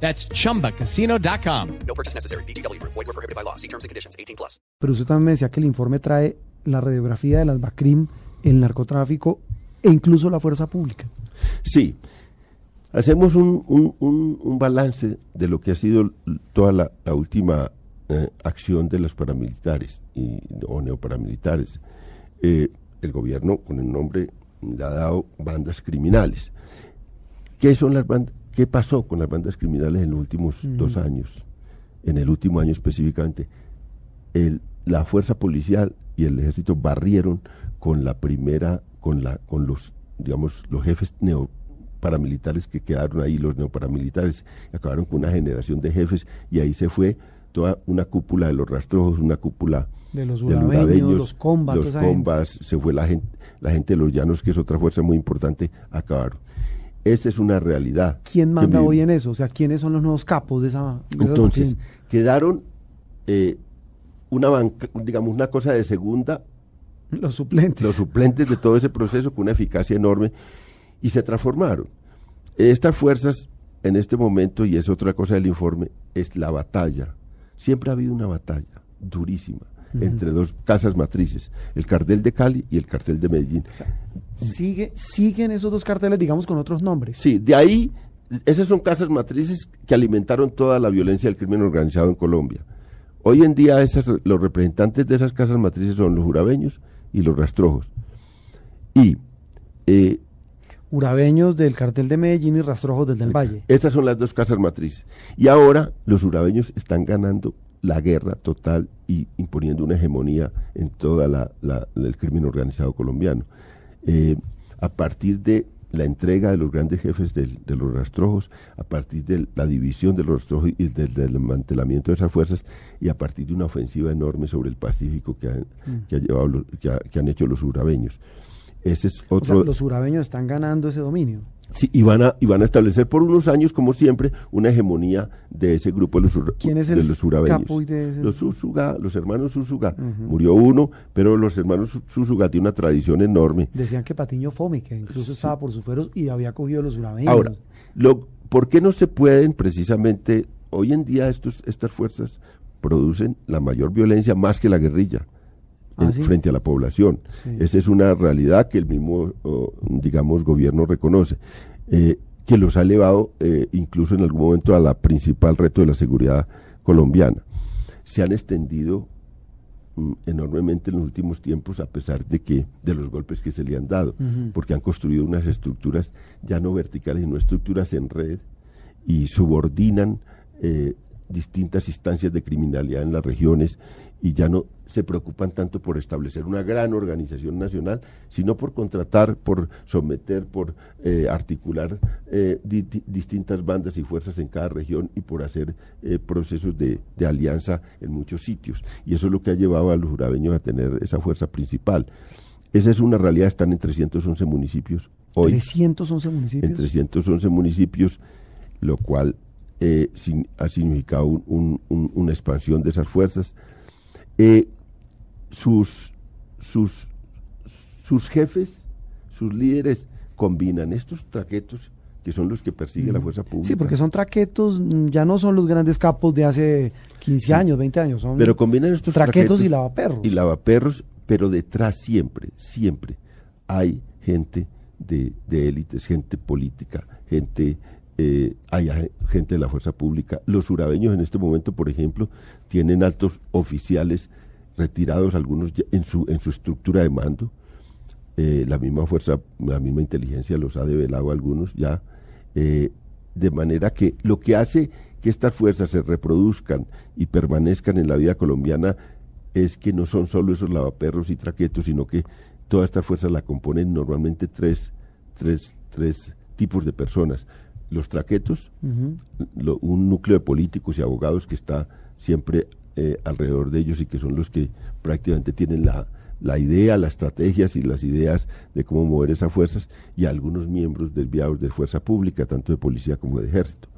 That's chumbacasino.com. No purchase necessary. BGW. Void were prohibited by law. See terms and conditions. 18 plus. Pero usted también me decía que el informe trae la radiografía de las BACRIM, el narcotráfico e incluso la fuerza pública. Sí, hacemos un, un- un- un balance de lo que ha sido toda la, la última eh, acción de los paramilitares y, o neoparamilitares. Eh, el gobierno, con el nombre, le ha dado bandas criminales. ¿Qué son las bandas? ¿Qué pasó con las bandas criminales en los últimos dos años? En el último año específicamente, el- la fuerza policial y el ejército barrieron con la primera, con la, con los, digamos, los jefes neoparamilitares que quedaron ahí, los neoparamilitares, acabaron con una generación de jefes y ahí se fue toda una cúpula de los rastrojos, una cúpula De los urabeños, los combas, los combas, se fue la gente, la gente de los llanos, que es otra fuerza muy importante, acabaron. Esa es una realidad. ¿Quién manda hoy en eso? O sea, ¿quiénes son los nuevos capos de esa? de Entonces, quedaron eh, una banca, digamos, una cosa de segunda, los suplentes. los suplentes de todo ese proceso con una eficacia enorme y se transformaron. Estas fuerzas, en este momento, y es otra cosa del informe, es la batalla. Siempre ha habido una batalla durísima entre dos casas matrices, el cartel de Cali y el cartel de Medellín. Sigue, siguen esos dos carteles, digamos, con otros nombres. Sí, de ahí, esas son casas matrices que alimentaron toda la violencia del crimen organizado en Colombia. Hoy en día esas, los representantes de esas casas matrices son los jurabeños y los rastrojos. Y eh, Urabeños del cartel de Medellín y Rastrojos del del Valle. estas son las dos casas matrices. Y ahora los jurabeños están ganando la guerra total y imponiendo una hegemonía en toda la, la- el crimen organizado colombiano. Eh, a partir de la entrega de los grandes jefes del- de los rastrojos, a partir de la división de los rastrojos y del, del desmantelamiento de esas fuerzas, y a partir de una ofensiva enorme sobre el Pacífico que han, que ha llevado que ha- que han hecho los urabeños. Ese es O sea, los urabeños están ganando ese dominio. Sí, y van, a, y van a establecer por unos años, como siempre, una hegemonía de ese grupo de los, ur- ¿Quién es de el los urabeños. capo y de ese- Los Susuga, los hermanos Susuga. Murió uno, pero los hermanos Su- Susuga tienen una tradición enorme. Decían que Patiño Fome, que incluso estaba por sus fueros y había cogido los urabeños. Ahora, lo, ¿por qué no se pueden precisamente, hoy en día estos, estas fuerzas producen la mayor violencia más que la guerrilla? Ah, frente a la población. Sí. Esa es una realidad que el mismo, oh, digamos, gobierno reconoce, eh, que los ha elevado eh, incluso en algún momento a la principal reto de la seguridad colombiana. Se han extendido mm, enormemente en los últimos tiempos a pesar de que de los golpes que se le han dado, porque han construido unas estructuras ya no verticales, sino estructuras en red y subordinan eh, distintas instancias de criminalidad en las regiones y ya no se preocupan tanto por establecer una gran organización nacional, sino por contratar, por someter, por eh, articular eh, di- di- distintas bandas y fuerzas en cada región y por hacer eh, procesos de, de alianza en muchos sitios. Y eso es lo que ha llevado a los jurabeños a tener esa fuerza principal. Esa es una realidad, están en 311 municipios hoy 311 municipios. en 311 municipios, lo cual eh, sin- ha significado un- un- un- una expansión de esas fuerzas. Eh, sus, sus, sus jefes, sus líderes, combinan estos traquetos que son los que persigue la fuerza pública. Sí, porque son traquetos, mm, ya no son los grandes capos de hace 15 Sí. años, 20 años, son Pero combinan estos traquetos y lavaperros. y lavaperros, pero detrás siempre, siempre hay gente de, de élites, gente política, gente, eh, hay gente de la fuerza pública. Los urabeños en este momento, por ejemplo, tienen altos oficiales retirados, algunos en su, en su estructura de mando. Eh, la misma fuerza, la misma inteligencia los ha develado algunos ya. eh, de manera que lo que hace que estas fuerzas se reproduzcan y permanezcan en la vida colombiana es que no son solo esos lavaperros y traquetos, sino que todas estas fuerzas la componen normalmente tres, tres, tres tipos de personas. Los traquetos, lo- un núcleo de políticos y abogados que está siempre eh, alrededor de ellos y que son los que prácticamente tienen la, la idea, las estrategias y las ideas de cómo mover esas fuerzas y algunos miembros desviados de fuerza pública, tanto de policía como de ejército.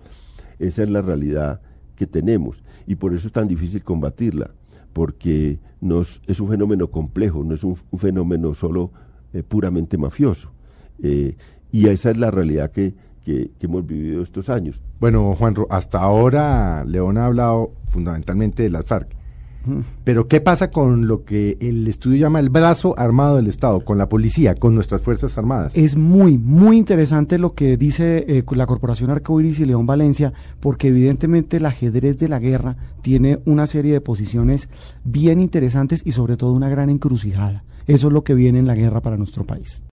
Esa es la realidad que tenemos y por eso es tan difícil combatirla, porque nos, es un fenómeno complejo, no es un, un fenómeno solo eh, puramente mafioso. Eh, y esa es la realidad que, que, que, hemos vivido estos años. Bueno, Juan, hasta ahora León ha hablado fundamentalmente de las FARC. Pero ¿qué pasa con lo que el estudio llama el brazo armado del Estado, con la policía, con nuestras Fuerzas Armadas? Es muy, muy interesante lo que dice eh, la Corporación Arcoiris y León Valencia, porque evidentemente el ajedrez de la guerra tiene una serie de posiciones bien interesantes y sobre todo una gran encrucijada. Eso es lo que viene en la guerra para nuestro país.